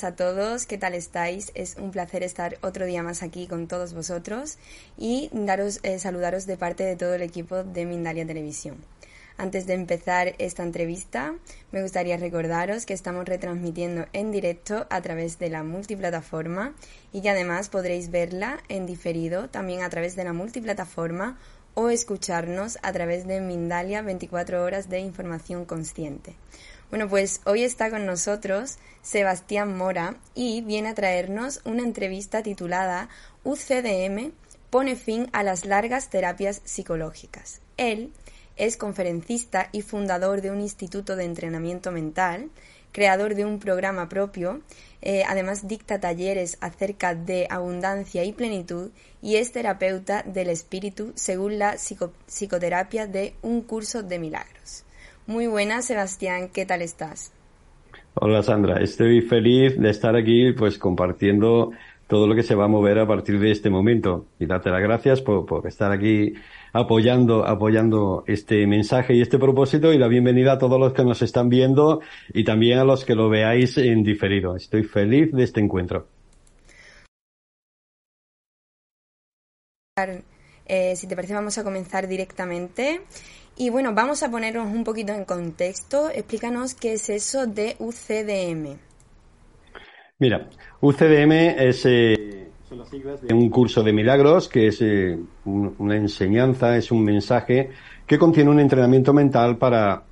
buenas a todos, ¿qué tal estáis? Es un placer estar otro día más aquí con todos vosotros y daros, eh, saludaros de parte de todo el equipo de Mindalia Televisión. Antes de empezar esta entrevista, me gustaría recordaros que estamos retransmitiendo en directo a través de la multiplataforma y que además podréis verla en diferido también a través de la multiplataforma o escucharnos a través de Mindalia 24 horas de información consciente. Bueno, pues hoy está con nosotros Sebastián Mora y viene a traernos una entrevista titulada UCDM pone fin a las largas terapias psicológicas. Él es conferencista y fundador de un instituto de entrenamiento mental, creador de un programa propio, eh, además dicta talleres acerca de abundancia y plenitud y es terapeuta del espíritu según la psicoterapia de un curso de milagros. Muy buenas, Sebastián, ¿qué tal estás? Hola Sandra, estoy feliz de estar aquí pues compartiendo todo lo que se va a mover a partir de este momento y darte las gracias por, por estar aquí apoyando, apoyando este mensaje y este propósito y la bienvenida a todos los que nos están viendo y también a los que lo veáis en diferido. Estoy feliz de este encuentro. Eh, si te parece vamos a comenzar directamente. Y bueno, vamos a ponernos un poquito en contexto. Explícanos qué es eso de UCDM. Mira, UCDM es, eh, un curso de milagros, que es eh, una enseñanza, es un mensaje que contiene un entrenamiento mental para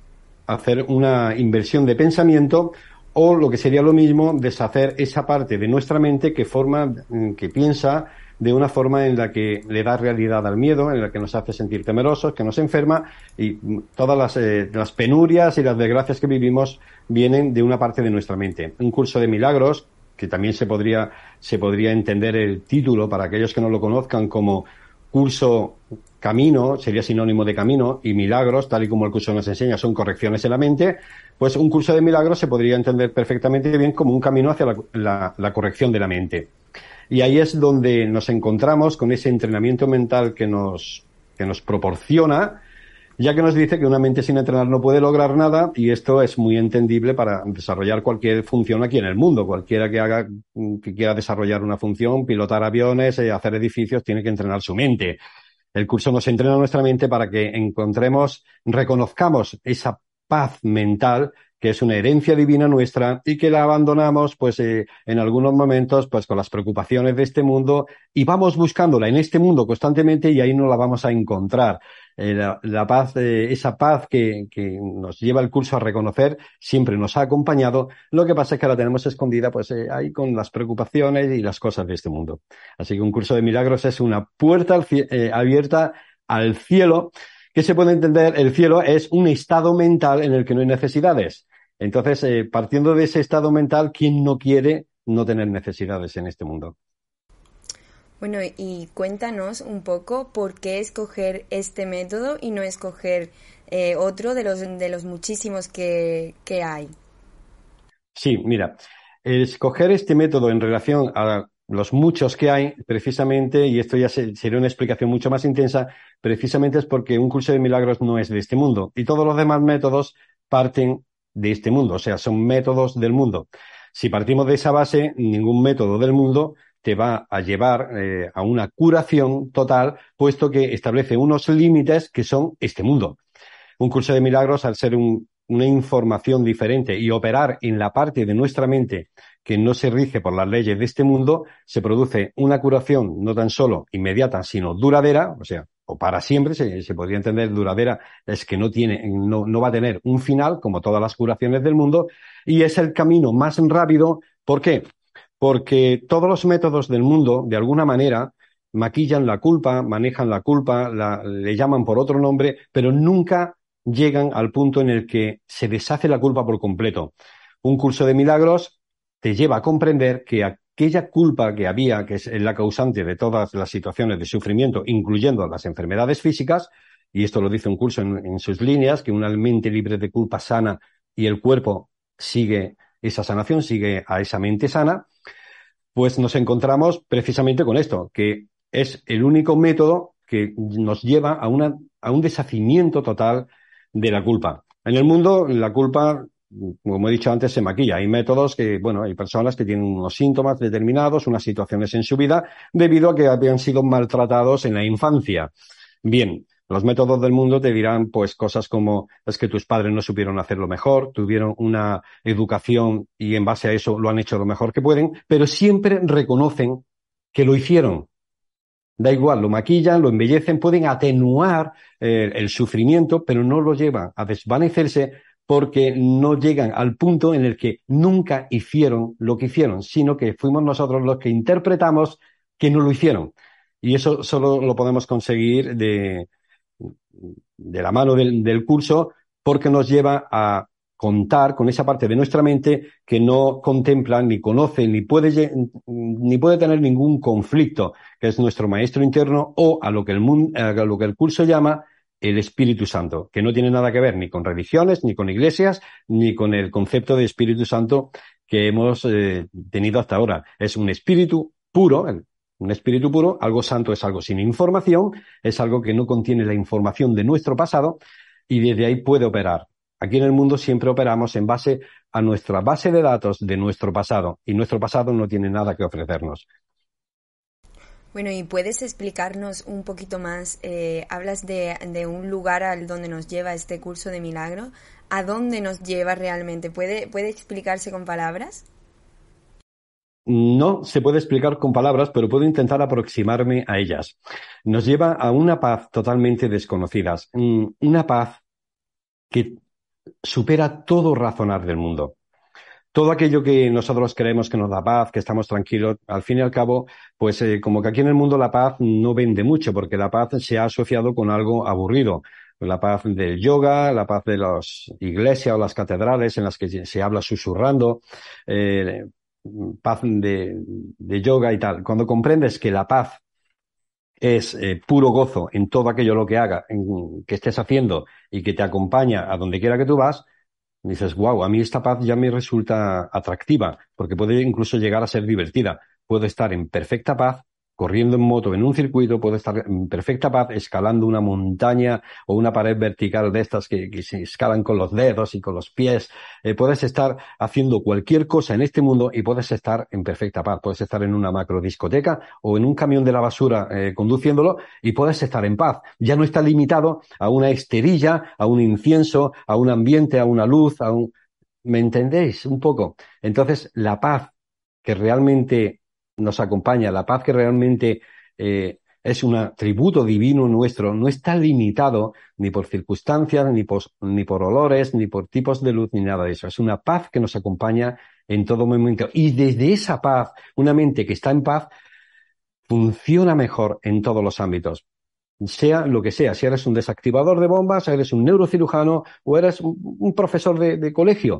hacer una inversión de pensamiento o lo que sería lo mismo, deshacer esa parte de nuestra mente que forma, mm, que piensa de una forma en la que le da realidad al miedo, en la que nos hace sentir temerosos, que nos enferma y todas las, eh, las penurias y las desgracias que vivimos vienen de una parte de nuestra mente. Un curso de milagros, que también se podría, se podría entender el título para aquellos que no lo conozcan como curso camino, sería sinónimo de camino, y milagros, tal y como el curso nos enseña, son correcciones en la mente, pues un curso de milagros se podría entender perfectamente bien como un camino hacia la, la corrección de la mente. Y ahí es donde nos encontramos con ese entrenamiento mental que nos, que nos proporciona, ya que nos dice que una mente sin entrenar no puede lograr nada y esto es muy entendible para desarrollar cualquier función aquí en el mundo. Cualquiera que haga, que quiera desarrollar una función, pilotar aviones, eh, hacer edificios, tiene que entrenar su mente. El curso nos entrena nuestra mente para que encontremos, reconozcamos esa paz mental que es una herencia divina nuestra y que la abandonamos pues eh, en algunos momentos pues con las preocupaciones de este mundo y vamos buscándola en este mundo constantemente y ahí no la vamos a encontrar. Eh, la, paz, eh, esa paz que, que, nos lleva el curso a reconocer siempre nos ha acompañado. Lo que pasa es que la tenemos escondida pues ahí con las preocupaciones y las cosas de este mundo. Así que un curso de milagros es una puerta abierta al cielo que se puede entender, el cielo es un estado mental en el que no hay necesidades. Entonces, eh, partiendo de ese estado mental, ¿quién no quiere no tener necesidades en este mundo? Bueno, y cuéntanos un poco por qué escoger este método y no escoger eh, otro de los, de los muchísimos que, que hay. Sí, mira, escoger este método en relación a los muchos que hay, precisamente, y esto ya sería una explicación mucho más intensa, precisamente es porque un curso de milagros no es de este mundo y todos los demás métodos parten de este mundo, o sea, son métodos del mundo. Si partimos de esa base, ningún método del mundo te va a llevar eh, a una curación total, puesto que establece unos límites que son este mundo. Un curso de milagros, al ser una información diferente y operar en la parte de nuestra mente que no se rige por las leyes de este mundo, se produce una curación no tan solo inmediata, sino duradera, o sea, o para siempre, se, podría entender duradera, es que no tiene, no, no va a tener un final, como todas las curaciones del mundo, y es el camino más rápido. ¿Por qué? Porque todos los métodos del mundo, de alguna manera, maquillan la culpa, manejan la culpa, le llaman por otro nombre, pero nunca llegan al punto en el que se deshace la culpa por completo. Un curso de milagros te lleva a comprender que aquella culpa que había, que es la causante de todas las situaciones de sufrimiento, incluyendo las enfermedades físicas, y esto lo dice un curso en, sus líneas, que una mente libre de culpa sana y el cuerpo sigue esa sanación, sigue a esa mente sana, pues nos encontramos precisamente con esto, que es el único método que nos lleva a, a un deshacimiento total de la culpa. En el mundo, la culpa como he dicho antes, se maquilla. Hay métodos que, bueno, hay personas que tienen unos síntomas determinados, unas situaciones en su vida, debido a que habían sido maltratados en la infancia. Bien, los métodos del mundo te dirán pues cosas como es que tus padres no supieron hacerlo mejor, tuvieron una educación y en base a eso lo han hecho lo mejor que pueden, pero siempre reconocen que lo hicieron. Da igual, lo maquillan, lo embellecen, pueden atenuar eh, el sufrimiento, pero no lo llevan a desvanecerse porque no llegan al punto en el que nunca hicieron lo que hicieron, sino que fuimos nosotros los que interpretamos que no lo hicieron. Y eso solo lo podemos conseguir de, de la mano del, curso porque nos lleva a contar con esa parte de nuestra mente que no contempla, ni conoce, ni puede, ni puede tener ningún conflicto, que es nuestro maestro interno o a lo que el, mundo, a lo que el curso llama el Espíritu Santo, que no tiene nada que ver ni con religiones, ni con iglesias, ni con el concepto de Espíritu Santo que hemos eh, tenido hasta ahora. Es un espíritu puro, un espíritu puro, algo santo es algo sin información, es algo que no contiene la información de nuestro pasado y desde ahí puede operar. Aquí en el mundo siempre operamos en base a nuestra base de datos de nuestro pasado y nuestro pasado no tiene nada que ofrecernos. Bueno, y puedes explicarnos un poquito más, eh, hablas de, un lugar al donde nos lleva este curso de milagro, ¿a dónde nos lleva realmente? ¿Puede, ¿Puede explicarse con palabras? No se puede explicar con palabras, pero puedo intentar aproximarme a ellas. Nos lleva a una paz totalmente desconocida, mm, una paz que supera todo razonar del mundo todo aquello que nosotros creemos que nos da paz, que estamos tranquilos, al fin y al cabo, pues eh, como que aquí en el mundo la paz no vende mucho, porque la paz se ha asociado con algo aburrido. La paz del yoga, la paz de las iglesias o las catedrales en las que se habla susurrando, eh, paz de, yoga y tal. Cuando comprendes que la paz es eh, puro gozo en todo aquello lo que haga, en, que estés haciendo y que te acompaña a donde quiera que tú vas, dices, wow, a mí esta paz ya me resulta atractiva, porque puede incluso llegar a ser divertida. Puedo estar en perfecta paz corriendo en moto en un circuito, puedo estar en perfecta paz escalando una montaña o una pared vertical de estas que, se escalan con los dedos y con los pies. Eh, puedes estar haciendo cualquier cosa en este mundo y puedes estar en perfecta paz. Puedes estar en una macro discoteca o en un camión de la basura eh, conduciéndolo y puedes estar en paz. Ya no está limitado a una esterilla, a un incienso, a un ambiente, a una luz, a un... ¿Me entendéis un poco? Entonces, la paz que realmente nos acompaña, la paz que realmente eh, es un atributo divino nuestro, no está limitado ni por circunstancias, ni por, ni por olores, ni por tipos de luz, ni nada de eso. Es una paz que nos acompaña en todo momento. Y desde esa paz, una mente que está en paz, funciona mejor en todos los ámbitos. Sea lo que sea, si eres un desactivador de bombas, eres un neurocirujano o eres un profesor de colegio,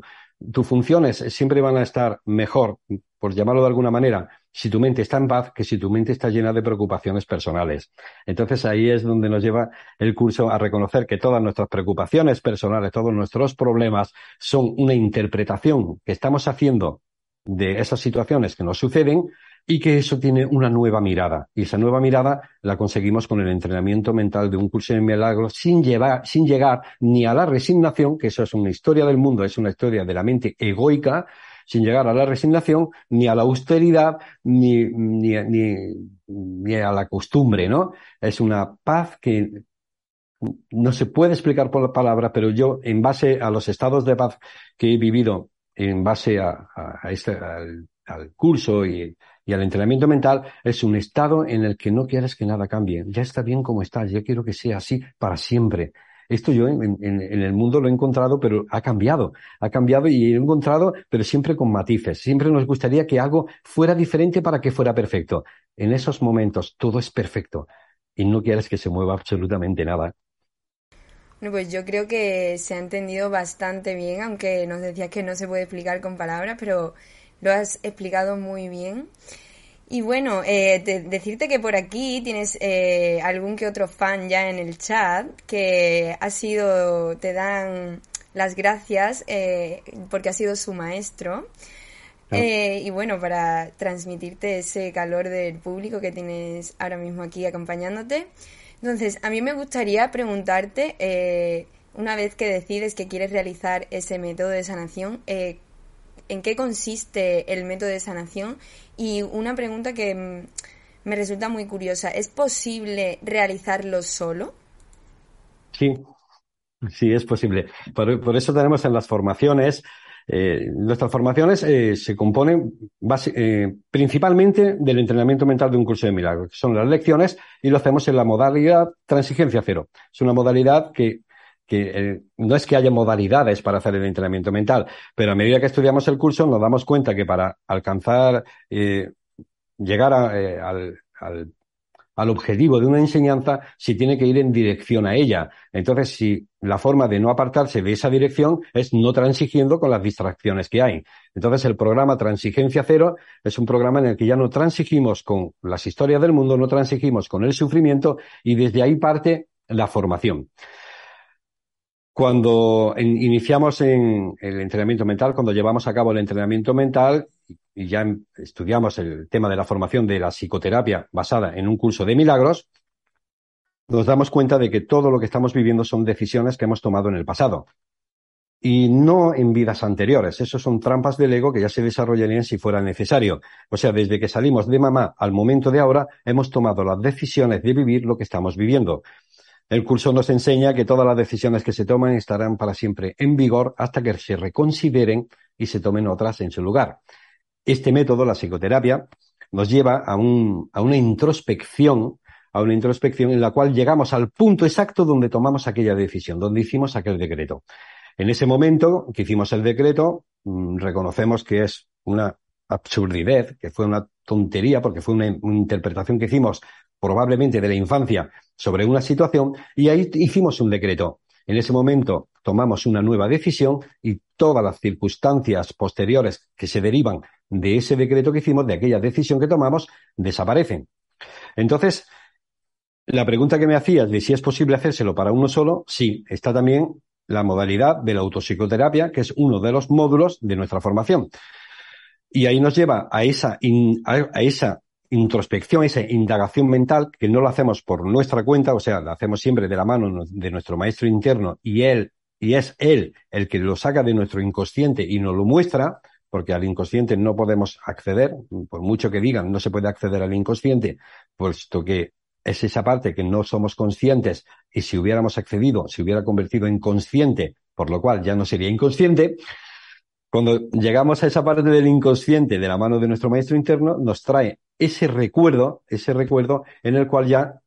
tus funciones siempre van a estar mejor, por llamarlo de alguna manera, si tu mente está en paz que si tu mente está llena de preocupaciones personales. Entonces ahí es donde nos lleva el curso a reconocer que todas nuestras preocupaciones personales, todos nuestros problemas son una interpretación que estamos haciendo de esas situaciones que nos suceden y que eso tiene una nueva mirada. Y esa nueva mirada la conseguimos con el entrenamiento mental de un curso de milagros sin, llevar, sin llegar ni a la resignación, que eso es una historia del mundo, es una historia de la mente egoica, sin llegar a la resignación, ni a la austeridad, ni, ni, ni, ni a la costumbre, ¿no? Es una paz que no se puede explicar por la palabra, pero yo, en base a los estados de paz que he vivido, en base a, este, al, curso y, y, al entrenamiento mental, es un estado en el que no quieres que nada cambie. Ya está bien como está, yo quiero que sea así para siempre. Esto yo en, el mundo lo he encontrado, pero ha cambiado. Ha cambiado y he encontrado, pero siempre con matices. Siempre nos gustaría que algo fuera diferente para que fuera perfecto. En esos momentos todo es perfecto y no quieres que se mueva absolutamente nada. Bueno, pues yo creo que se ha entendido bastante bien, aunque nos decías que no se puede explicar con palabras, pero lo has explicado muy bien. Y bueno, eh, de, decirte que por aquí tienes eh, algún que otro fan ya en el chat que ha sido, te dan las gracias eh, porque ha sido su maestro. Ah. Eh, y bueno, para transmitirte ese calor del público que tienes ahora mismo aquí acompañándote. Entonces, a mí me gustaría preguntarte, eh, una vez que decides que quieres realizar ese método de sanación, eh, ¿en qué consiste el método de sanación? Y una pregunta que mm, me resulta muy curiosa, ¿es posible realizarlo solo? Sí, sí, es posible. Por, eso tenemos en las formaciones, eh, nuestras formaciones eh, se componen eh, principalmente del entrenamiento mental de un curso de milagros, que son las lecciones, y lo hacemos en la modalidad transigencia cero. Es una modalidad que que no es que haya modalidades para hacer el entrenamiento mental, pero a medida que estudiamos el curso nos damos cuenta que para alcanzar, llegar al, al, al objetivo de una enseñanza si tiene que ir en dirección a ella. Entonces, si la forma de no apartarse de esa dirección es no transigiendo con las distracciones que hay. Entonces, el programa Transigencia Cero es un programa en el que ya no transigimos con las historias del mundo, no transigimos con el sufrimiento y desde ahí parte la formación. Cuando iniciamos en el entrenamiento mental, cuando llevamos a cabo el entrenamiento mental, y ya estudiamos el tema de la formación de la psicoterapia basada en un curso de milagros, nos damos cuenta de que todo lo que estamos viviendo son decisiones que hemos tomado en el pasado. Y no en vidas anteriores. Eso son trampas del ego que ya se desarrollarían si fuera necesario. O sea, desde que salimos de mamá al momento de ahora, hemos tomado las decisiones de vivir lo que estamos viviendo. El curso nos enseña que todas las decisiones que se toman estarán para siempre en vigor hasta que se reconsideren y se tomen otras en su lugar. Este método, la psicoterapia, nos lleva a, una introspección, a una introspección en la cual llegamos al punto exacto donde tomamos aquella decisión, donde hicimos aquel decreto. En ese momento que hicimos el decreto, mm, reconocemos que es una absurdidad, que fue una tontería, porque fue una interpretación que hicimos probablemente de la infancia sobre una situación y ahí hicimos un decreto. En ese momento tomamos una nueva decisión y todas las circunstancias posteriores que se derivan de ese decreto que hicimos, de aquella decisión que tomamos, desaparecen. Entonces, la pregunta que me hacías de si es posible hacérselo para uno solo, sí, está también la modalidad de la autopsicoterapia, que es uno de los módulos de nuestra formación. Y ahí nos lleva a esa, a esa introspección, esa indagación mental, que no lo hacemos por nuestra cuenta, o sea, la hacemos siempre de la mano de nuestro maestro interno y él, y es él el que lo saca de nuestro inconsciente y nos lo muestra, porque al inconsciente no podemos acceder, por mucho que digan, no se puede acceder al inconsciente, puesto que es esa parte que no somos conscientes y si hubiéramos accedido, se hubiera convertido en consciente, por lo cual ya no sería inconsciente, cuando llegamos a esa parte del inconsciente de la mano de nuestro maestro interno, nos trae ese recuerdo, ese recuerdo en el cual ya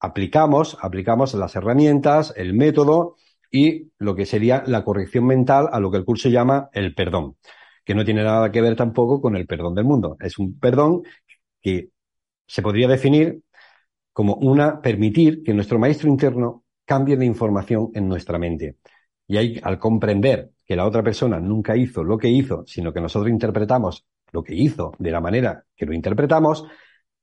aplicamos, aplicamos las herramientas, el método y lo que sería la corrección mental a lo que el curso llama el perdón, que no tiene nada que ver tampoco con el perdón del mundo. Es un perdón que se podría definir como una permitir que nuestro maestro interno cambie la información en nuestra mente. Y ahí, al comprender que la otra persona nunca hizo lo que hizo, sino que nosotros interpretamos lo que hizo de la manera que lo interpretamos,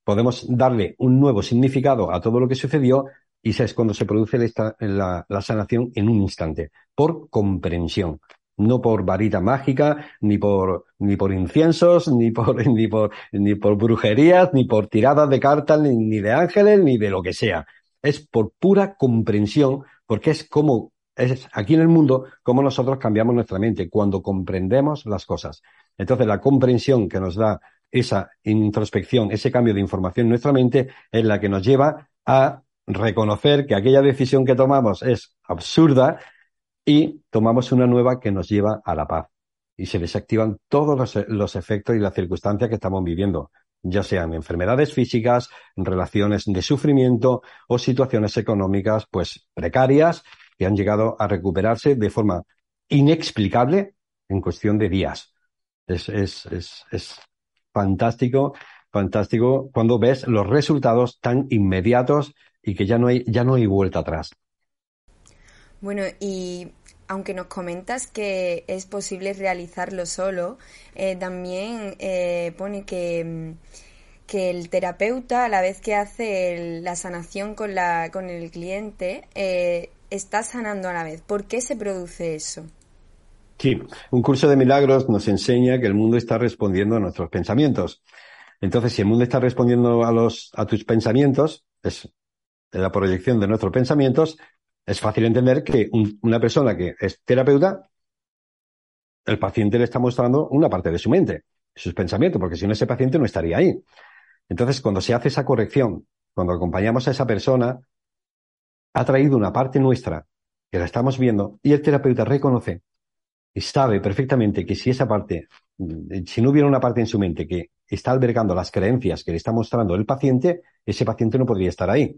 podemos darle un nuevo significado a todo lo que sucedió y es cuando se produce la, sanación en un instante, por comprensión, no por varita mágica, ni por, ni por inciensos, ni por, ni por, ni por brujerías, ni por tiradas de cartas, ni, ni de ángeles, ni de lo que sea. Es por pura comprensión, porque es como es aquí en el mundo cómo nosotros cambiamos nuestra mente cuando comprendemos las cosas. Entonces, la comprensión que nos da esa introspección, ese cambio de información en nuestra mente, es la que nos lleva a reconocer que aquella decisión que tomamos es absurda y tomamos una nueva que nos lleva a la paz. Y se desactivan todos los, los efectos y las circunstancias que estamos viviendo, ya sean enfermedades físicas, relaciones de sufrimiento o situaciones económicas, pues precarias que han llegado a recuperarse de forma inexplicable en cuestión de días. Es, es, es, es fantástico, fantástico cuando ves los resultados tan inmediatos y que ya no hay, ya no hay vuelta atrás. Bueno, y aunque nos comentas que es posible realizarlo solo, eh, también eh, pone que, que, el terapeuta, a la vez que hace la sanación con, la, con el cliente, eh, está sanando a la vez. ¿Por qué se produce eso? Sí, un curso de milagros nos enseña que el mundo está respondiendo a nuestros pensamientos. Entonces, si el mundo está respondiendo a los, a tus pensamientos, es la proyección de nuestros pensamientos, es fácil entender que una persona que es terapeuta, el paciente le está mostrando una parte de su mente, sus pensamientos, porque si no ese paciente no estaría ahí. Entonces, cuando se hace esa corrección, cuando acompañamos a esa persona, ha traído una parte nuestra que la estamos viendo y el terapeuta reconoce y sabe perfectamente que si esa parte, si no hubiera una parte en su mente que está albergando las creencias que le está mostrando el paciente, ese paciente no podría estar ahí.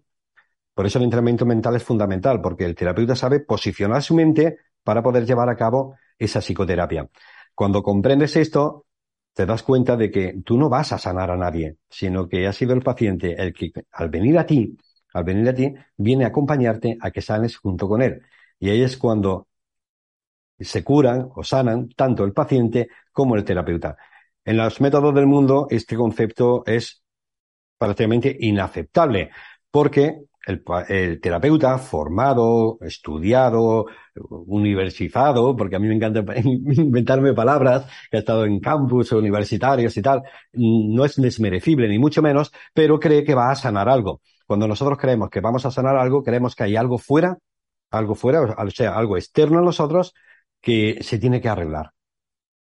Por eso el entrenamiento mental es fundamental, porque el terapeuta sabe posicionar su mente para poder llevar a cabo esa psicoterapia. Cuando comprendes esto, te das cuenta de que tú no vas a sanar a nadie, sino que ha sido el paciente el que al venir a ti, al venir a ti, viene a acompañarte a que sanes junto con él. Y ahí es cuando se curan o sanan tanto el paciente como el terapeuta. En los métodos del mundo este concepto es prácticamente inaceptable porque el, terapeuta formado, estudiado, universizado, porque a mí me encanta inventarme palabras, que ha estado en campus universitarios y tal, no es desmerecible ni mucho menos, pero cree que va a sanar algo. Cuando nosotros creemos que vamos a sanar algo, creemos que hay algo fuera, algo fuera, o sea, algo externo a nosotros que se tiene que arreglar.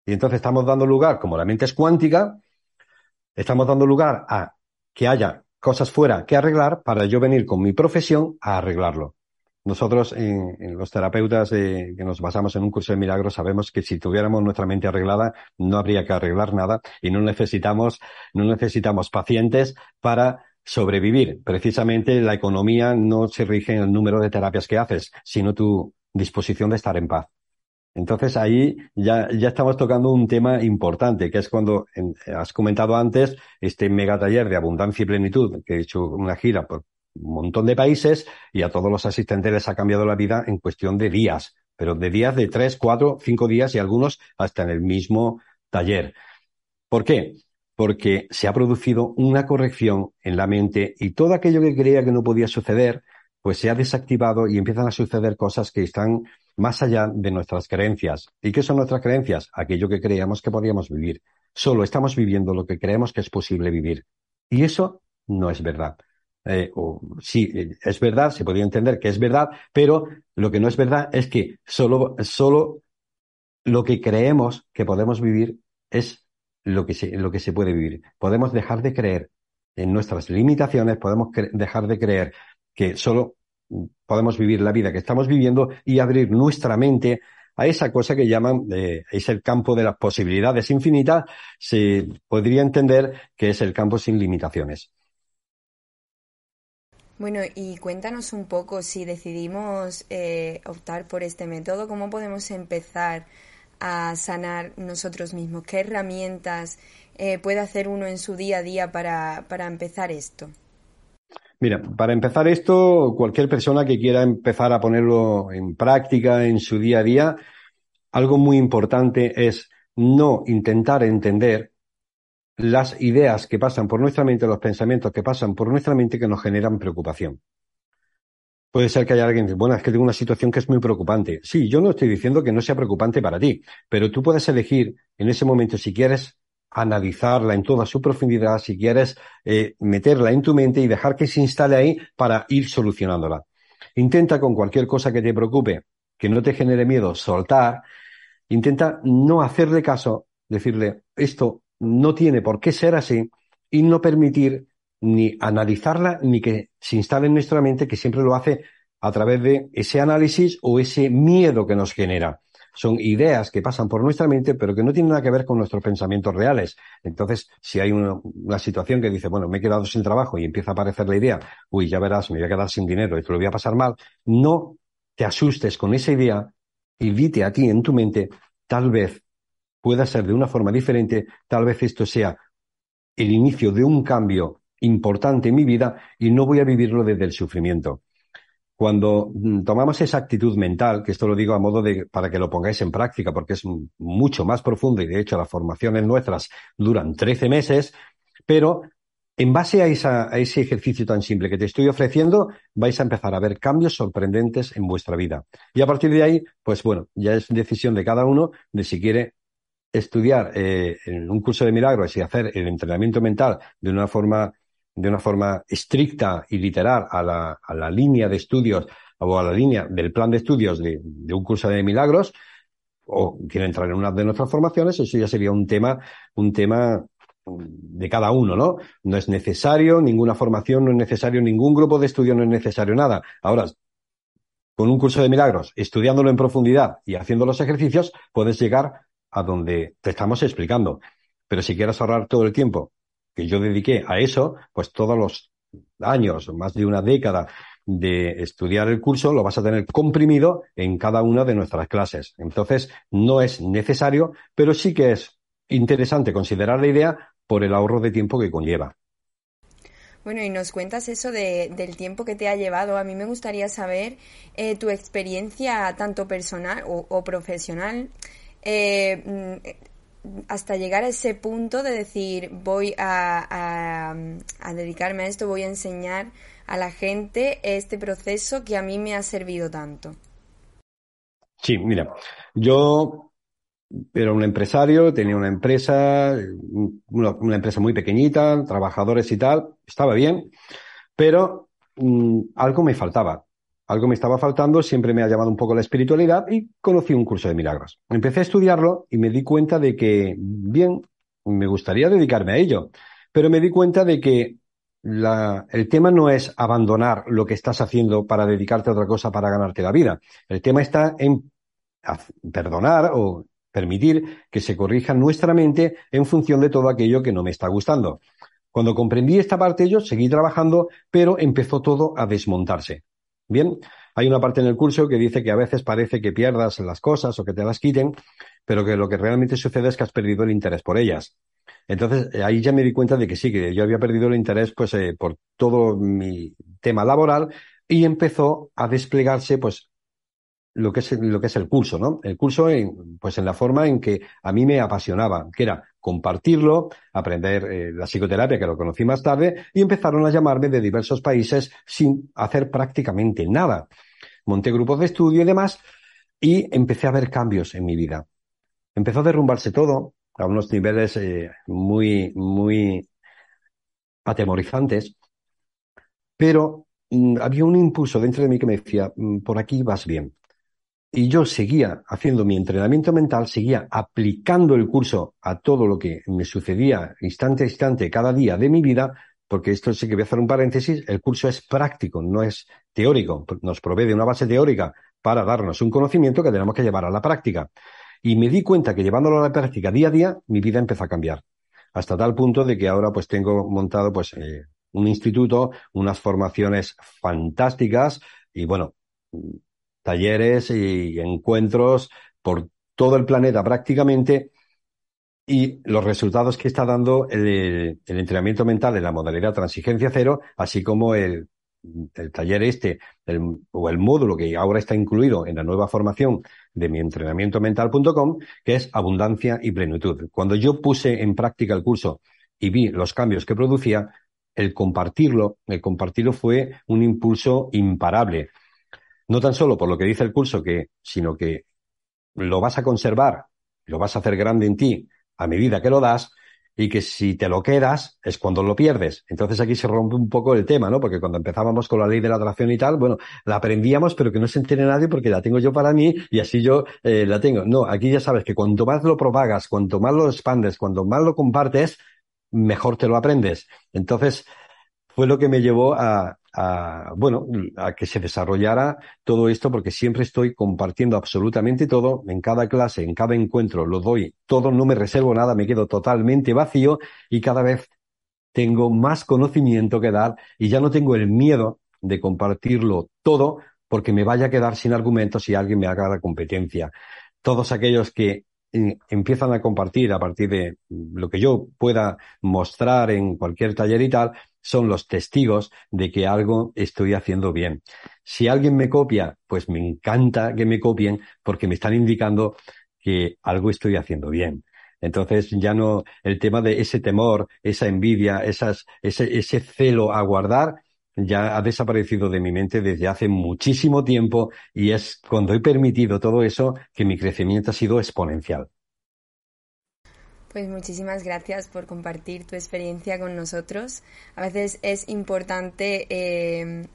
Y entonces estamos dando lugar, como la mente es cuántica, estamos dando lugar a que haya cosas fuera que arreglar para yo venir con mi profesión a arreglarlo. Nosotros, en, los terapeutas que nos basamos en un curso de milagros, sabemos que si tuviéramos nuestra mente arreglada, no habría que arreglar nada y no necesitamos, no necesitamos pacientes para sobrevivir. Precisamente la economía no se rige en el número de terapias que haces, sino tu disposición de estar en paz. Entonces ahí ya, ya estamos tocando un tema importante, que es cuando has comentado antes este mega taller de abundancia y plenitud, que he hecho una gira por un montón de países y a todos los asistentes les ha cambiado la vida en cuestión de días, pero de días de tres, cuatro, cinco días y algunos hasta en el mismo taller. ¿Por qué? Porque se ha producido una corrección en la mente y todo aquello que creía que no podía suceder, pues se ha desactivado y empiezan a suceder cosas que están más allá de nuestras creencias. ¿Y qué son nuestras creencias? Aquello que creíamos que podíamos vivir. Solo estamos viviendo lo que creemos que es posible vivir. Y eso no es verdad. Eh, o, sí, es verdad, se podría entender que es verdad, pero lo que no es verdad es que solo, solo lo que creemos que podemos vivir es lo que, se, lo que se puede vivir. Podemos dejar de creer en nuestras limitaciones, podemos dejar de creer que solo podemos vivir la vida que estamos viviendo y abrir nuestra mente a esa cosa que llaman, eh, es el campo de las posibilidades infinitas, se podría entender que es el campo sin limitaciones. Bueno, y cuéntanos un poco si decidimos eh, optar por este método, ¿cómo podemos empezar a sanar nosotros mismos? ¿Qué herramientas eh, puede hacer uno en su día a día para, para empezar esto? Mira, para empezar esto, cualquier persona que quiera empezar a ponerlo en práctica en su día a día, algo muy importante es no intentar entender las ideas que pasan por nuestra mente, los pensamientos que pasan por nuestra mente que nos generan preocupación. Puede ser que haya alguien que bueno, es que tengo una situación que es muy preocupante. Sí, yo no estoy diciendo que no sea preocupante para ti, pero tú puedes elegir en ese momento si quieres analizarla en toda su profundidad, si quieres eh, meterla en tu mente y dejar que se instale ahí para ir solucionándola. Intenta con cualquier cosa que te preocupe, que no te genere miedo, soltar. Intenta no hacerle caso, decirle, esto no tiene por qué ser así y no permitir ni analizarla ni que se instale en nuestra mente, que siempre lo hace a través de ese análisis o ese miedo que nos genera son ideas que pasan por nuestra mente, pero que no tienen nada que ver con nuestros pensamientos reales. Entonces, si hay una, situación que dice, bueno, me he quedado sin trabajo y empieza a aparecer la idea, uy, ya verás, me voy a quedar sin dinero y te lo voy a pasar mal, no te asustes con esa idea y dite a ti en tu mente, tal vez pueda ser de una forma diferente, tal vez esto sea el inicio de un cambio importante en mi vida y no voy a vivirlo desde el sufrimiento. Cuando mm, tomamos esa actitud mental, que esto lo digo a modo de para que lo pongáis en práctica, porque es mucho más profundo y de hecho las formaciones nuestras duran 13 meses, pero en base a, ese ejercicio tan simple que te estoy ofreciendo, vais a empezar a ver cambios sorprendentes en vuestra vida. Y a partir de ahí, pues bueno, ya es decisión de cada uno de si quiere estudiar eh, un curso de milagros y hacer el entrenamiento mental de una forma de una forma estricta y literal a la, a la línea de estudios o a la línea del plan de estudios de, de un curso de milagros, o quiere entrar en una de nuestras formaciones, eso ya sería un tema, un tema de cada uno, ¿no? No es necesario ninguna formación, no es necesario ningún grupo de estudio, no es necesario nada. Ahora, con un curso de milagros, estudiándolo en profundidad y haciendo los ejercicios, puedes llegar a donde te estamos explicando. Pero si quieres ahorrar todo el tiempo que yo dediqué a eso, pues todos los años, más de una década de estudiar el curso, lo vas a tener comprimido en cada una de nuestras clases. Entonces, no es necesario, pero sí que es interesante considerar la idea por el ahorro de tiempo que conlleva. Bueno, y nos cuentas eso de, del tiempo que te ha llevado. A mí me gustaría saber eh, tu experiencia tanto personal o, profesional eh, mm, hasta llegar a ese punto de decir voy a, dedicarme a esto, voy a enseñar a la gente este proceso que a mí me ha servido tanto. Sí, mira, yo era un empresario, tenía una empresa, una, empresa muy pequeñita, trabajadores y tal, estaba bien, pero mm, algo me faltaba. Algo me estaba faltando, siempre me ha llamado un poco la espiritualidad y conocí un curso de milagros. Empecé a estudiarlo y me di cuenta de que, bien, me gustaría dedicarme a ello, pero me di cuenta de que la, el tema no es abandonar lo que estás haciendo para dedicarte a otra cosa para ganarte la vida. El tema está en perdonar o permitir que se corrija nuestra mente en función de todo aquello que no me está gustando. Cuando comprendí esta parte yo seguí trabajando, pero empezó todo a desmontarse. Bien, hay una parte en el curso que dice que a veces parece que pierdas las cosas o que te las quiten, pero que lo que realmente sucede es que has perdido el interés por ellas. Entonces, ahí ya me di cuenta de que sí, que yo había perdido el interés pues eh, por todo mi tema laboral y empezó a desplegarse pues lo que es lo que es el curso, ¿no? El curso en, pues en la forma en que a mí me apasionaba, que era compartirlo, aprender eh, la psicoterapia, que lo conocí más tarde, y empezaron a llamarme de diversos países sin hacer prácticamente nada. Monté grupos de estudio y demás, y empecé a ver cambios en mi vida. Empezó a derrumbarse todo a unos niveles eh, muy, muy atemorizantes, pero mm, había un impulso dentro de mí que me decía, mm, por aquí vas bien y yo seguía haciendo mi entrenamiento mental, seguía aplicando el curso a todo lo que me sucedía instante a instante cada día de mi vida, porque esto sí que voy a hacer un paréntesis, el curso es práctico, no es teórico, nos provee de una base teórica para darnos un conocimiento que tenemos que llevar a la práctica. Y me di cuenta que llevándolo a la práctica día a día, mi vida empezó a cambiar. Hasta tal punto de que ahora pues tengo montado pues eh, un instituto, unas formaciones fantásticas y bueno, talleres y encuentros por todo el planeta prácticamente y los resultados que está dando el, entrenamiento mental en la modalidad transigencia cero, así como el, taller este o el módulo que ahora está incluido en la nueva formación de mi entrenamientomental.com, que es abundancia y plenitud. Cuando yo puse en práctica el curso y vi los cambios que producía, el compartirlo, el compartirlo fue un impulso imparable no tan solo por lo que dice el curso, que, sino que lo vas a conservar, lo vas a hacer grande en ti a medida que lo das, y que si te lo quedas es cuando lo pierdes. Entonces aquí se rompe un poco el tema, ¿no? Porque cuando empezábamos con la ley de la atracción y tal, bueno, la aprendíamos, pero que no se entere nadie porque la tengo yo para mí y así yo eh, la tengo. No, aquí ya sabes que cuanto más lo propagas, cuanto más lo expandes, cuanto más lo compartes, mejor te lo aprendes. Entonces, fue lo que me llevó a, a, bueno, a que se desarrollara todo esto porque siempre estoy compartiendo absolutamente todo en cada clase, en cada encuentro, lo doy todo, no me reservo nada, me quedo totalmente vacío y cada vez tengo más conocimiento que dar y ya no tengo el miedo de compartirlo todo porque me vaya a quedar sin argumentos si alguien me haga la competencia. Todos aquellos que empiezan a compartir a partir de lo que yo pueda mostrar en cualquier taller y tal, son los testigos de que algo estoy haciendo bien. Si alguien me copia, pues me encanta que me copien porque me están indicando que algo estoy haciendo bien. Entonces ya no el tema de ese temor, esa envidia, esas, ese, ese celo a guardar, ya ha desaparecido de mi mente desde hace muchísimo tiempo y es cuando he permitido todo eso que mi crecimiento ha sido exponencial. Pues muchísimas gracias por compartir tu experiencia con nosotros. A veces es importante eh,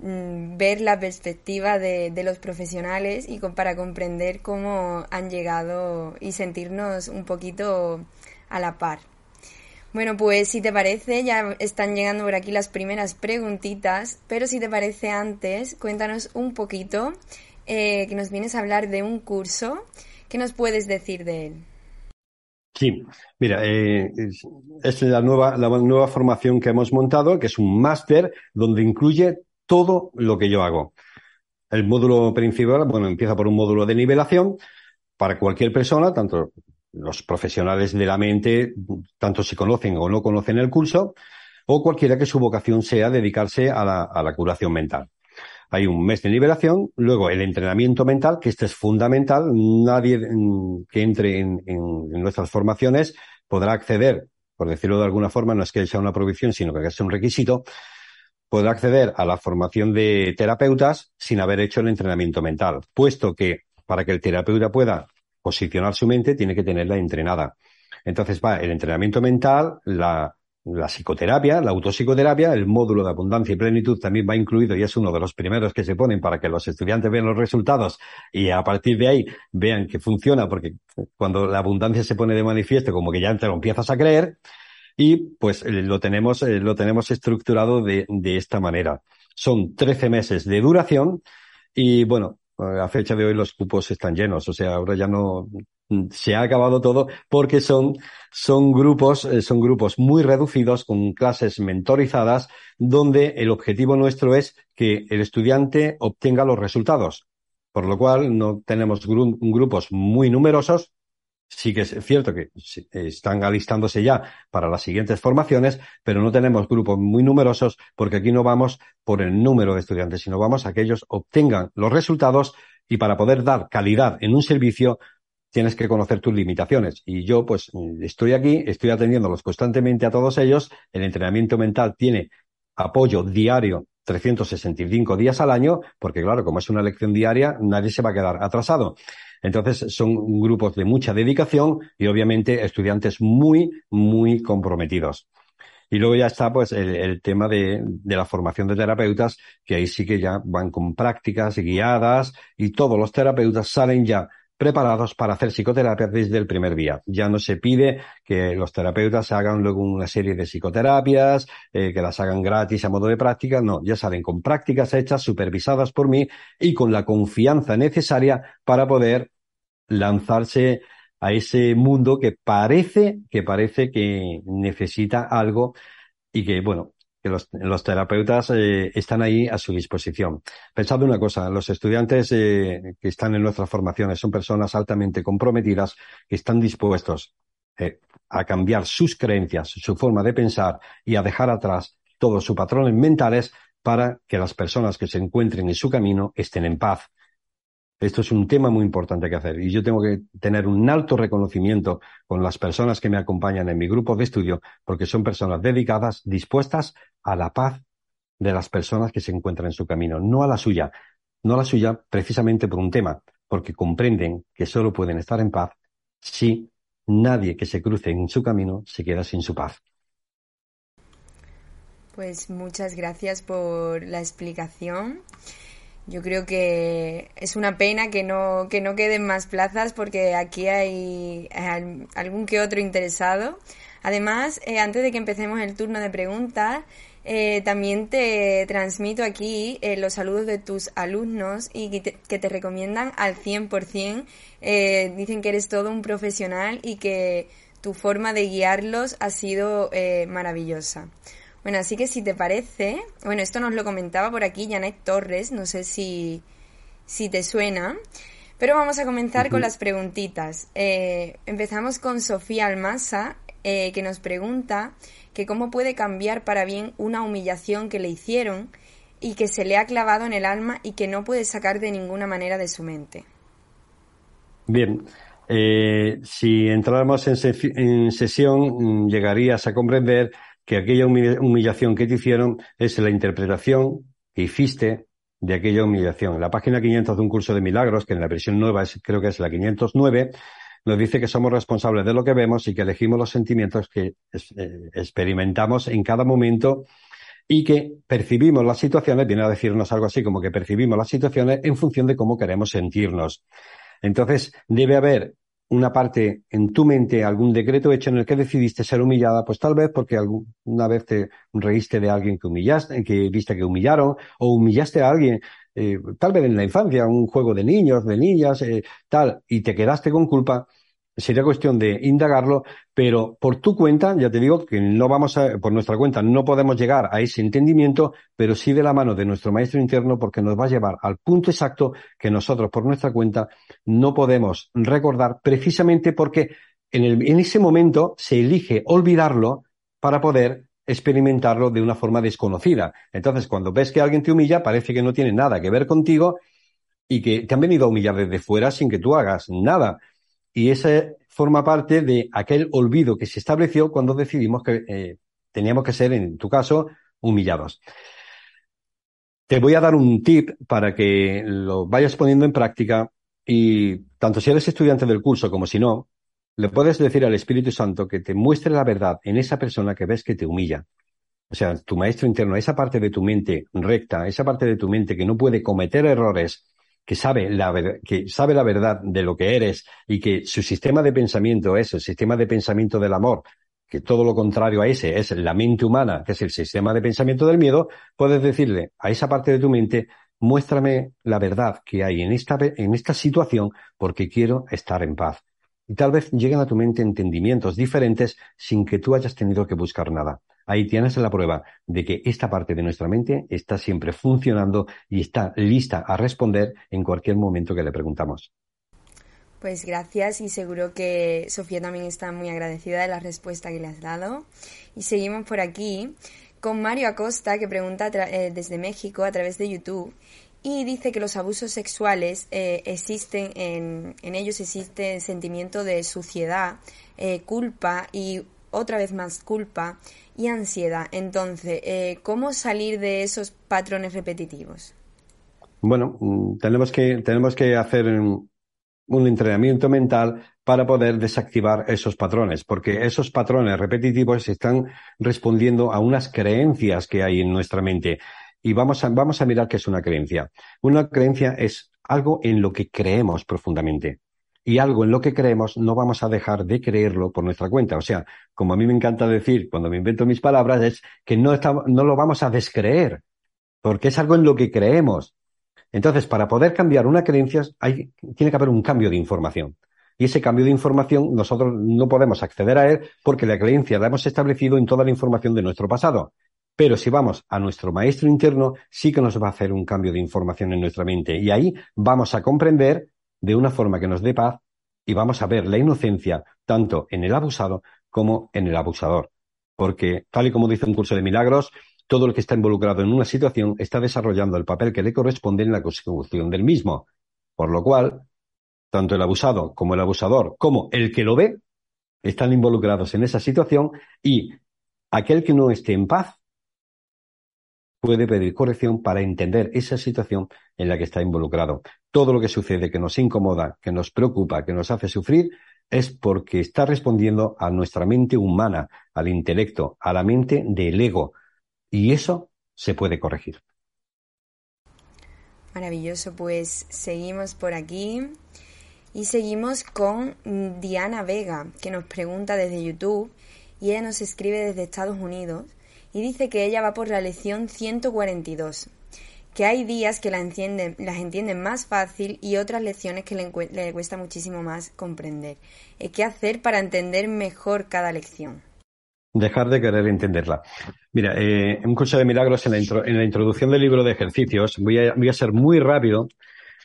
mm, ver la perspectiva de, de, los profesionales y para comprender cómo han llegado y sentirnos un poquito a la par. Bueno, pues si te parece, ya están llegando por aquí las primeras preguntitas, pero si te parece antes, cuéntanos un poquito eh, que nos vienes a hablar de un curso. ¿Qué nos puedes decir de él? Sí, mira, eh, es la nueva, la nueva formación que hemos montado, que es un máster donde incluye todo lo que yo hago. El módulo principal, bueno, empieza por un módulo de nivelación para cualquier persona, tanto los profesionales de la mente, tanto si conocen o no conocen el curso, o cualquiera que su vocación sea dedicarse a la, a la curación mental. Hay un mes de liberación, luego el entrenamiento mental, que este es fundamental. Nadie mm, que entre en, en, nuestras formaciones podrá acceder, por decirlo de alguna forma, no es que sea una provisión, sino que es un requisito, podrá acceder a la formación de terapeutas sin haber hecho el entrenamiento mental, puesto que para que el terapeuta pueda posicionar su mente, tiene que tenerla entrenada. Entonces va el entrenamiento mental, la, la psicoterapia, la autopsicoterapia, el módulo de abundancia y plenitud también va incluido y es uno de los primeros que se ponen para que los estudiantes vean los resultados y a partir de ahí vean que funciona, porque cuando la abundancia se pone de manifiesto, como que ya te lo empiezas a creer, y pues eh, lo tenemos, eh, lo tenemos estructurado de, de esta manera. Son 13 meses de duración y bueno, a fecha de hoy los cupos están llenos, o sea, ahora ya no se ha acabado todo porque son, son grupos, eh, son grupos muy reducidos con clases mentorizadas donde el objetivo nuestro es que el estudiante obtenga los resultados. Por lo cual no tenemos gru grupos muy numerosos, sí que es cierto que están alistándose ya para las siguientes formaciones, pero no tenemos grupos muy numerosos porque aquí no vamos por el número de estudiantes, sino vamos a que ellos obtengan los resultados y para poder dar calidad en un servicio tienes que conocer tus limitaciones. Y yo, pues, estoy aquí, estoy atendiéndolos constantemente a todos ellos. El entrenamiento mental tiene apoyo diario 365 días al año, porque claro, como es una lección diaria, nadie se va a quedar atrasado. Entonces son grupos de mucha dedicación y obviamente estudiantes muy, muy comprometidos. Y luego ya está pues el, tema de, de, la formación de terapeutas, que ahí sí que ya van con prácticas guiadas y todos los terapeutas salen ya preparados para hacer psicoterapia desde el primer día. Ya no se pide que los terapeutas hagan luego una serie de psicoterapias, eh, que las hagan gratis a modo de práctica, no, ya salen con prácticas hechas, supervisadas por mí y con la confianza necesaria para poder lanzarse a ese mundo que parece, que parece que necesita algo y que, bueno, que los, los terapeutas eh, están ahí a su disposición. Pensad una cosa, los estudiantes eh, que están en nuestras formaciones son personas altamente comprometidas que están dispuestos eh, a cambiar sus creencias, su forma de pensar y a dejar atrás todos sus patrones mentales para que las personas que se encuentren en su camino estén en paz, esto es un tema muy importante que hacer y yo tengo que tener un alto reconocimiento con las personas que me acompañan en mi grupo de estudio porque son personas dedicadas, dispuestas a la paz de las personas que se encuentran en su camino, no a la suya, no a la suya precisamente por un tema, porque comprenden que solo pueden estar en paz si nadie que se cruce en su camino se queda sin su paz. Pues muchas gracias por la explicación. Yo creo que es una pena que no, que no queden más plazas porque aquí hay algún que otro interesado. Además, eh, antes de que empecemos el turno de preguntas, eh, también te transmito aquí eh, los saludos de tus alumnos y que te, que te recomiendan al 100%. Eh, dicen que eres todo un profesional y que tu forma de guiarlos ha sido maravillosa. Bueno, así que si te parece, bueno, esto nos lo comentaba por aquí Janet Torres, no sé si, si te suena, pero vamos a comenzar con las preguntitas. Eh, empezamos con Sofía Almasa, eh, que nos pregunta que cómo puede cambiar para bien una humillación que le hicieron y que se le ha clavado en el alma y que no puede sacar de ninguna manera de su mente. Bien, eh, si entráramos en, en, sesión, mm, llegarías a comprender que aquella humillación que te hicieron es la interpretación que hiciste de aquella humillación. La página 500 de un curso de milagros, que en la versión nueva es, creo que es la 509, nos dice que somos responsables de lo que vemos y que elegimos los sentimientos que eh, experimentamos en cada momento y que percibimos las situaciones, viene a decirnos algo así como que percibimos las situaciones en función de cómo queremos sentirnos. Entonces, debe haber una parte en tu mente, algún decreto hecho en el que decidiste ser humillada, pues tal vez porque alguna vez te reíste de alguien que humillaste, que viste que humillaron, o humillaste a alguien, eh, tal vez en la infancia, un juego de niños, de niñas, eh, tal, y te quedaste con culpa, sería cuestión de indagarlo, pero por tu cuenta, ya te digo que no vamos a, por nuestra cuenta, no podemos llegar a ese entendimiento, pero sí de la mano de nuestro maestro interno, porque nos va a llevar al punto exacto que nosotros por nuestra cuenta no podemos recordar, precisamente porque en, el, en ese momento se elige olvidarlo para poder experimentarlo de una forma desconocida. Entonces, cuando ves que alguien te humilla, parece que no tiene nada que ver contigo y que te han venido a humillar desde fuera sin que tú hagas nada. Y ese forma parte de aquel olvido que se estableció cuando decidimos que eh, teníamos que ser, en tu caso, humillados. Te voy a dar un tip para que lo vayas poniendo en práctica y tanto si eres estudiante del curso como si no, le puedes decir al Espíritu Santo que te muestre la verdad en esa persona que ves que te humilla. O sea, tu maestro interno, esa parte de tu mente recta, esa parte de tu mente que no puede cometer errores, que sabe la, que sabe la verdad de lo que eres y que su sistema de pensamiento es el sistema de pensamiento del amor, que todo lo contrario a ese es la mente humana, que es el sistema de pensamiento del miedo, puedes decirle a esa parte de tu mente, muéstrame la verdad que hay en esta, en esta situación porque quiero estar en paz. Y tal vez lleguen a tu mente entendimientos diferentes sin que tú hayas tenido que buscar nada. Ahí tienes la prueba de que esta parte de nuestra mente está siempre funcionando y está lista a responder en cualquier momento que le preguntamos. Pues gracias y seguro que Sofía también está muy agradecida de la respuesta que le has dado. Y seguimos por aquí con Mario Acosta que pregunta eh, desde México a través de YouTube y dice que los abusos sexuales eh, existen, en, ellos existe sentimiento de suciedad, eh, culpa y otra vez más culpa y ansiedad. Entonces, eh, ¿cómo salir de esos patrones repetitivos? Bueno, mm, tenemos que, tenemos que hacer un, entrenamiento mental para poder desactivar esos patrones, porque esos patrones repetitivos están respondiendo a unas creencias que hay en nuestra mente. Y vamos a, vamos a mirar qué es una creencia. Una creencia es algo en lo que creemos profundamente y algo en lo que creemos, no vamos a dejar de creerlo por nuestra cuenta. O sea, como a mí me encanta decir cuando me invento mis palabras, es que no, no lo vamos a descreer, porque es algo en lo que creemos. Entonces, para poder cambiar una creencia, hay, tiene que haber un cambio de información. Y ese cambio de información nosotros no podemos acceder a él porque la creencia la hemos establecido en toda la información de nuestro pasado. Pero si vamos a nuestro maestro interno, sí que nos va a hacer un cambio de información en nuestra mente. Y ahí vamos a comprender de una forma que nos dé paz y vamos a ver la inocencia tanto en el abusado como en el abusador. Porque, tal y como dice un curso de milagros, todo el que está involucrado en una situación está desarrollando el papel que le corresponde en la consecución del mismo. Por lo cual, tanto el abusado como el abusador, como el que lo ve, están involucrados en esa situación y aquel que no esté en paz puede pedir corrección para entender esa situación en la que está involucrado. Todo lo que sucede que nos incomoda, que nos preocupa, que nos hace sufrir, es porque está respondiendo a nuestra mente humana, al intelecto, a la mente del ego. Y eso se puede corregir. Maravilloso, pues seguimos por aquí y seguimos con Diana Vega, que nos pregunta desde YouTube y ella nos escribe desde Estados Unidos y dice que ella va por la lección 142, que hay días que la entienden, las entienden más fácil y otras lecciones que le, cuesta muchísimo más comprender. Eh, ¿Qué hacer para entender mejor cada lección? Dejar de querer entenderla. Mira, eh, en un curso de milagros, en la, en la, introducción del libro de ejercicios, voy a, voy a ser muy rápido,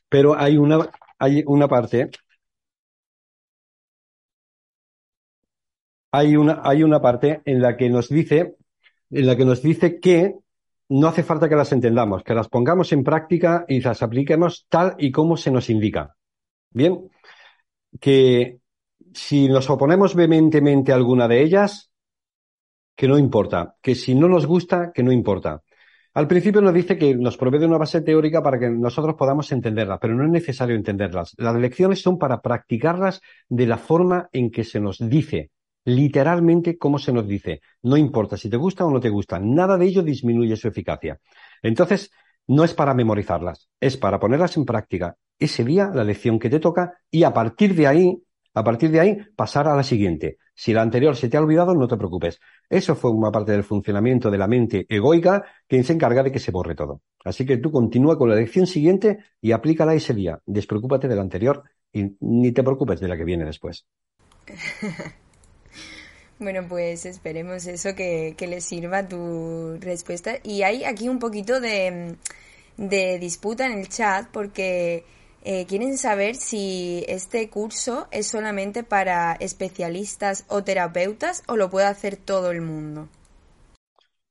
pero hay una, hay una parte hay una, hay una parte en la que nos dice en la que nos dice que no hace falta que las entendamos, que las pongamos en práctica y las apliquemos tal y como se nos indica. Bien, que si nos oponemos vehementemente a alguna de ellas, que no importa, que si no nos gusta, que no importa. Al principio nos dice que nos provee de una base teórica para que nosotros podamos entenderlas, pero no es necesario entenderlas. Las lecciones son para practicarlas de la forma en que se nos dice literalmente como se nos dice. No importa si te gusta o no te gusta, nada de ello disminuye su eficacia. Entonces, no es para memorizarlas, es para ponerlas en práctica ese día, la lección que te toca, y a partir de ahí, a partir de ahí, pasar a la siguiente. Si la anterior se te ha olvidado, no te preocupes. Eso fue una parte del funcionamiento de la mente egoica que se encarga de que se borre todo. Así que tú continúa con la lección siguiente y aplícala ese día. Despreocúpate de la anterior y ni te preocupes de la que viene después. Bueno, pues esperemos eso que, que le sirva tu respuesta. Y hay aquí un poquito de, de disputa en el chat porque eh, quieren saber si este curso es solamente para especialistas o terapeutas o lo puede hacer todo el mundo.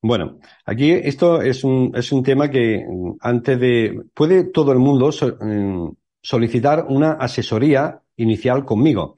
Bueno, aquí esto es un, es un tema que antes de... ¿Puede todo el mundo mm, solicitar una asesoría inicial conmigo?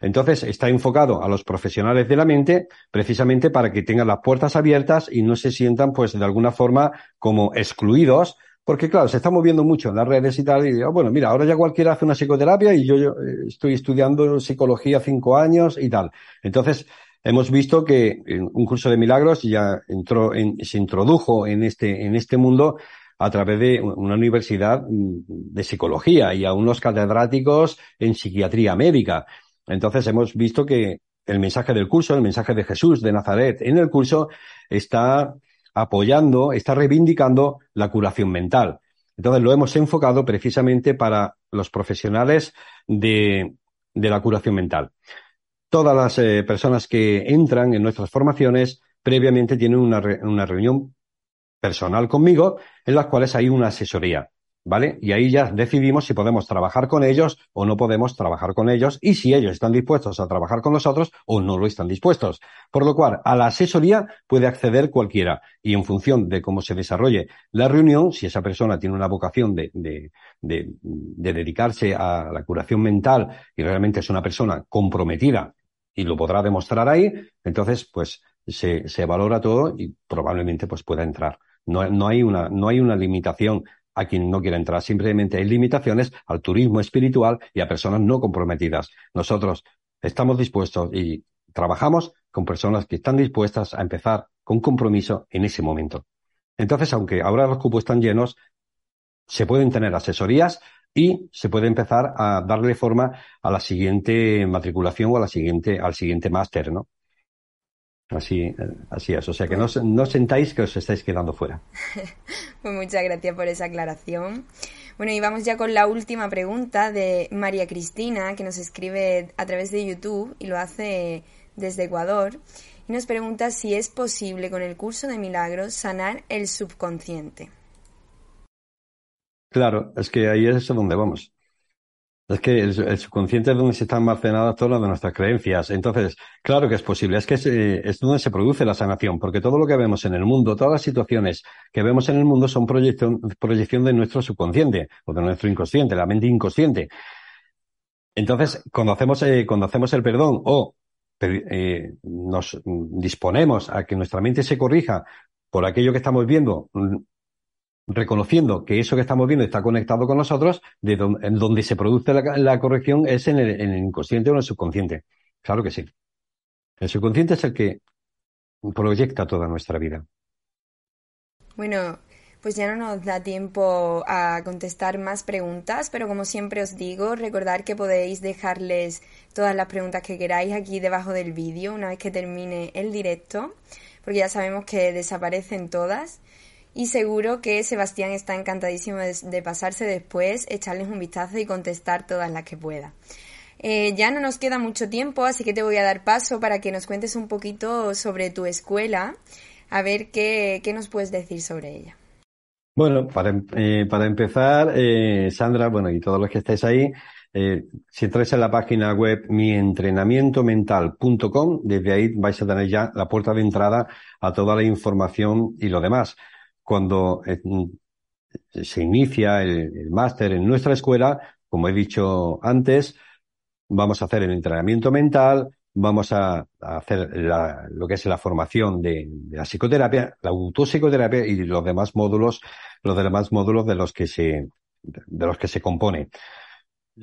Entonces, está enfocado a los profesionales de la mente precisamente para que tengan las puertas abiertas y no se sientan, pues, de alguna forma como excluidos, porque claro, se está moviendo mucho en las redes y tal, y digo, bueno, mira, ahora ya cualquiera hace una psicoterapia y yo, eh, estoy estudiando psicología cinco años y tal. Entonces, hemos visto que un curso de milagros ya entró en, se introdujo en este, en este mundo a través de una universidad mm, de psicología y a unos catedráticos en psiquiatría médica. Entonces hemos visto que el mensaje del curso, el mensaje de Jesús de Nazaret en el curso está apoyando, está reivindicando la curación mental. Entonces lo hemos enfocado precisamente para los profesionales de, la curación mental. Todas las eh, personas que entran en nuestras formaciones previamente tienen una, una reunión personal conmigo en las cuales hay una asesoría. ¿Vale? Y ahí ya decidimos si podemos trabajar con ellos o no podemos trabajar con ellos y si ellos están dispuestos a trabajar con nosotros o no lo están dispuestos. Por lo cual, a la asesoría puede acceder cualquiera y en función de cómo se desarrolle la reunión, si esa persona tiene una vocación de, de, de, de dedicarse a la curación mental y realmente es una persona comprometida y lo podrá demostrar ahí, entonces, pues, se, se valora todo y probablemente pues pueda entrar. No, no, hay una, no hay una limitación a quien no quiera entrar. Simplemente hay limitaciones al turismo espiritual y a personas no comprometidas. Nosotros estamos dispuestos y trabajamos con personas que están dispuestas a empezar con compromiso en ese momento. Entonces, aunque ahora los cupos están llenos, se pueden tener asesorías y se puede empezar a darle forma a la siguiente matriculación o a la siguiente, al siguiente máster, ¿no? Así, así es. O sea que no, no sentáis que os estáis quedando fuera. pues muchas gracias por esa aclaración. Bueno, y vamos ya con la última pregunta de María Cristina, que nos escribe a través de YouTube y lo hace desde Ecuador. Y nos pregunta si es posible con el curso de milagros sanar el subconsciente. Claro, es que ahí es donde vamos. Es que el, subconsciente es donde se están almacenadas todas de nuestras creencias. Entonces, claro que es posible. Es que es, donde se produce la sanación, porque todo lo que vemos en el mundo, todas las situaciones que vemos en el mundo son proyección, proyección de nuestro subconsciente o de nuestro inconsciente, la mente inconsciente. Entonces, cuando hacemos, eh, cuando hacemos el perdón o eh, nos disponemos a que nuestra mente se corrija por aquello que estamos viendo, reconociendo que eso que estamos viendo está conectado con nosotros, de donde, donde se produce la, corrección es en el, en el, inconsciente o en el subconsciente. Claro que sí. El subconsciente es el que proyecta toda nuestra vida. Bueno, pues ya no nos da tiempo a contestar más preguntas, pero como siempre os digo, recordad que podéis dejarles todas las preguntas que queráis aquí debajo del vídeo una vez que termine el directo, porque ya sabemos que desaparecen todas y seguro que Sebastián está encantadísimo de, pasarse después, echarles un vistazo y contestar todas las que pueda. Eh, ya no nos queda mucho tiempo, así que te voy a dar paso para que nos cuentes un poquito sobre tu escuela, a ver qué, nos puedes decir sobre ella. Bueno, para, em, eh, para empezar, eh, Sandra, bueno, y todos los que estáis ahí, si entráis en la página web mientrenamientomental.com, desde ahí vais a tener ya la puerta de entrada a toda la información y lo demás cuando eh, se inicia el, máster en nuestra escuela, como he dicho antes, vamos a hacer el entrenamiento mental, vamos a, hacer lo que es la formación de, la psicoterapia, la autopsicoterapia y los demás módulos, los demás módulos de los que se, de los que se compone.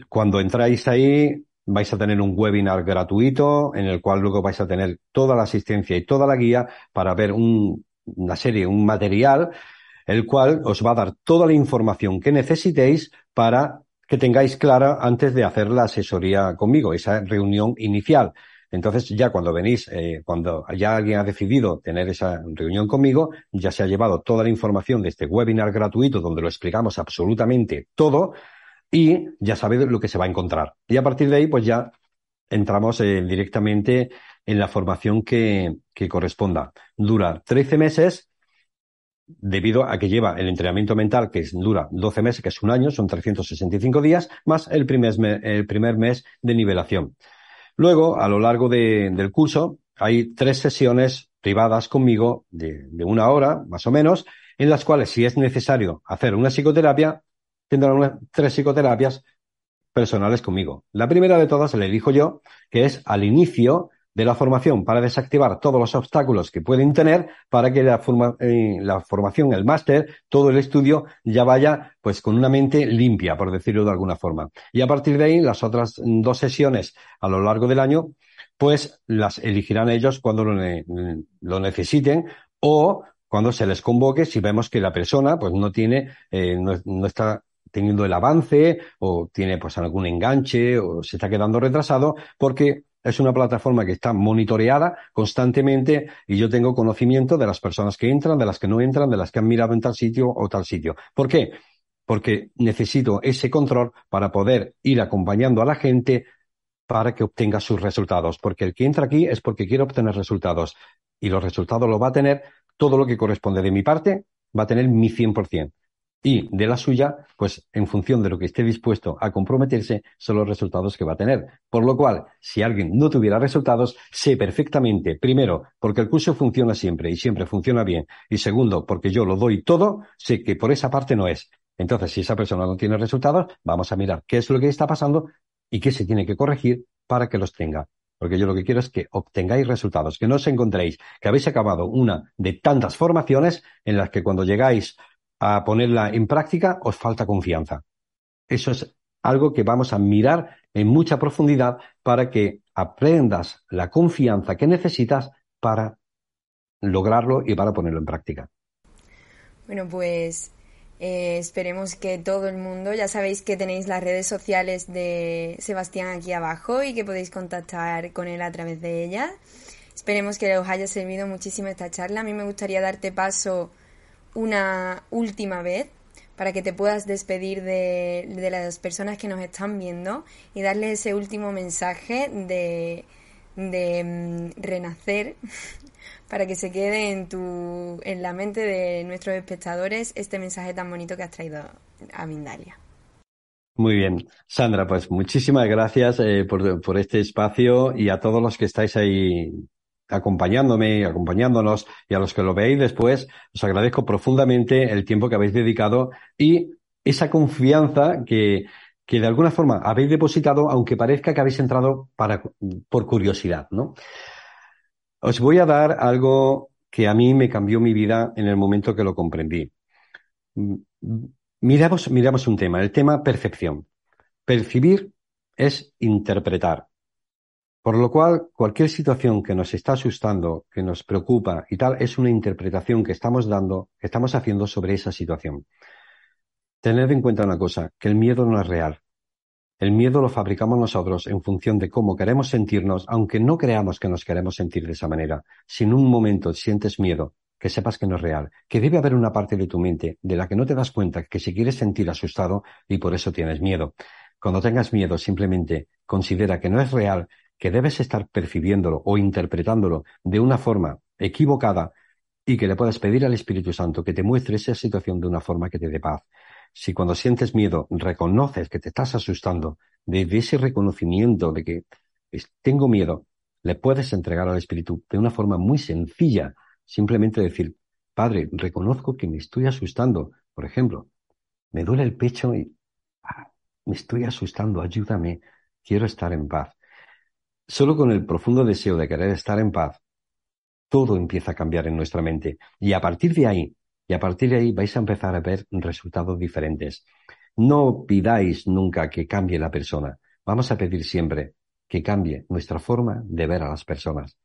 Cuando entráis ahí, vais a tener un webinar gratuito en el cual luego vais a tener toda la asistencia y toda la guía para ver una serie, un material, el cual os va a dar toda la información que necesitéis para que tengáis clara antes de hacer la asesoría conmigo, esa reunión inicial. Entonces, ya cuando venís, eh, cuando ya alguien ha decidido tener esa reunión conmigo, ya se ha llevado toda la información de este webinar gratuito donde lo explicamos absolutamente todo y ya sabe lo que se va a encontrar. Y a partir de ahí, pues ya entramos eh, directamente en la formación que, que corresponda. Dura 13 meses debido a que lleva el entrenamiento mental, que dura 12 meses, que es un año, son 365 días, más el primer, el primer mes de nivelación. Luego, a lo largo del curso, hay tres sesiones privadas conmigo de, una hora, más o menos, en las cuales, si es necesario hacer una psicoterapia, tendrán tres psicoterapias personales conmigo. La primera de todas le dijo yo, que es al inicio de la formación para desactivar todos los obstáculos que pueden tener para que la, eh, la formación, el máster, todo el estudio ya vaya pues con una mente limpia, por decirlo de alguna forma. Y a partir de ahí, las otras dos sesiones a lo largo del año, pues las elegirán ellos cuando lo, necesiten o cuando se les convoque si vemos que la persona pues no tiene, eh, no está teniendo el avance o tiene pues algún enganche o se está quedando retrasado porque es una plataforma que está monitoreada constantemente y yo tengo conocimiento de las personas que entran, de las que no entran, de las que han mirado en tal sitio o tal sitio. ¿Por qué? Porque necesito ese control para poder ir acompañando a la gente para que obtenga sus resultados. Porque el que entra aquí es porque quiere obtener resultados. Y los resultados lo va a tener todo lo que corresponde de mi parte, va a tener mi 100% y de la suya, pues en función de lo que esté dispuesto a comprometerse, son los resultados que va a tener. Por lo cual, si alguien no tuviera resultados, sé perfectamente, primero, porque el curso funciona siempre y siempre funciona bien, y segundo, porque yo lo doy todo, sé que por esa parte no es. Entonces, si esa persona no tiene resultados, vamos a mirar qué es lo que está pasando y qué se tiene que corregir para que los tenga. Porque yo lo que quiero es que obtengáis resultados, que no os encontréis que habéis acabado una de tantas formaciones en las que cuando llegáis a ponerla en práctica, os falta confianza. Eso es algo que vamos a mirar en mucha profundidad para que aprendas la confianza que necesitas para lograrlo y para ponerlo en práctica. Bueno, pues eh, esperemos que todo el mundo, ya sabéis que tenéis las redes sociales de Sebastián aquí abajo y que podéis contactar con él a través de ellas. Esperemos que os haya servido muchísimo esta charla. A mí me gustaría darte paso una última vez para que te puedas despedir de, las personas que nos están viendo y darle ese último mensaje de, de mm, renacer para que se quede en, tu, en la mente de nuestros espectadores este mensaje tan bonito que has traído a Mindalia. Muy bien. Sandra, pues muchísimas gracias eh, por, por, este espacio y a todos los que estáis ahí acompañándome, acompañándonos y a los que lo veis después, os agradezco profundamente el tiempo que habéis dedicado y esa confianza que, que de alguna forma habéis depositado, aunque parezca que habéis entrado para, por curiosidad, ¿no? Os voy a dar algo que a mí me cambió mi vida en el momento que lo comprendí. Miramos, miramos un tema, el tema percepción. Percibir es interpretar. Por lo cual, cualquier situación que nos está asustando, que nos preocupa y tal, es una interpretación que estamos dando, que estamos haciendo sobre esa situación. Tened en cuenta una cosa, que el miedo no es real. El miedo lo fabricamos nosotros en función de cómo queremos sentirnos, aunque no creamos que nos queremos sentir de esa manera. Si en un momento sientes miedo, que sepas que no es real, que debe haber una parte de tu mente de la que no te das cuenta que se quiere sentir asustado y por eso tienes miedo. Cuando tengas miedo, simplemente considera que no es real que debes estar percibiéndolo o interpretándolo de una forma equivocada y que le puedas pedir al Espíritu Santo que te muestre esa situación de una forma que te dé paz. Si cuando sientes miedo reconoces que te estás asustando, desde ese reconocimiento de que tengo miedo, le puedes entregar al Espíritu de una forma muy sencilla, simplemente decir, Padre, reconozco que me estoy asustando. Por ejemplo, me duele el pecho y ah, me estoy asustando, ayúdame, quiero estar en paz. Solo con el profundo deseo de querer estar en paz, todo empieza a cambiar en nuestra mente. Y a partir de ahí, y a partir de ahí vais a empezar a ver resultados diferentes. No pidáis nunca que cambie la persona. vamos a pedir siempre que cambie nuestra forma de ver a las personas.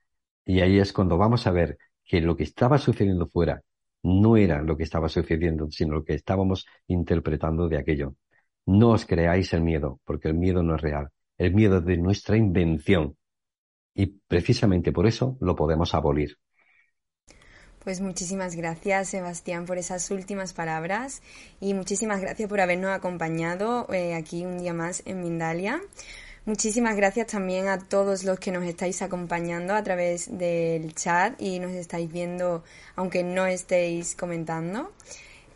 Y ahí es cuando vamos a ver que lo que estaba sucediendo fuera no era lo que estaba sucediendo, sino lo que estábamos interpretando de aquello. No os creáis el miedo, porque el miedo no es real. El miedo de nuestra invención. Y precisamente por eso lo podemos abolir. Pues muchísimas gracias, Sebastián, por esas últimas palabras y muchísimas gracias por habernos acompañado eh, aquí un día más en Mindalia. Muchísimas gracias también a todos los que nos estáis acompañando a través del chat y nos estáis viendo aunque no estéis comentando.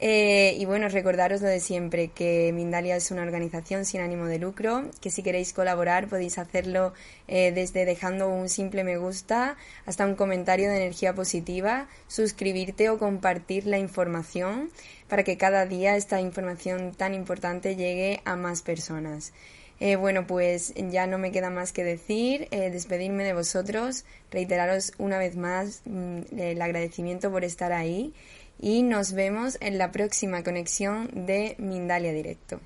Eh, y bueno, recordaros lo de siempre, que Mindalia es una organización sin ánimo de lucro, que si queréis colaborar podéis hacerlo eh, desde dejando un simple me gusta hasta un comentario de energía positiva, suscribirte o compartir la información para que cada día esta información tan importante llegue a más personas. Eh, bueno, pues ya no me queda más que decir, despedirme de vosotros, reiteraros una vez más mm, el agradecimiento por estar ahí y nos vemos en la próxima conexión de Mindalia Directo.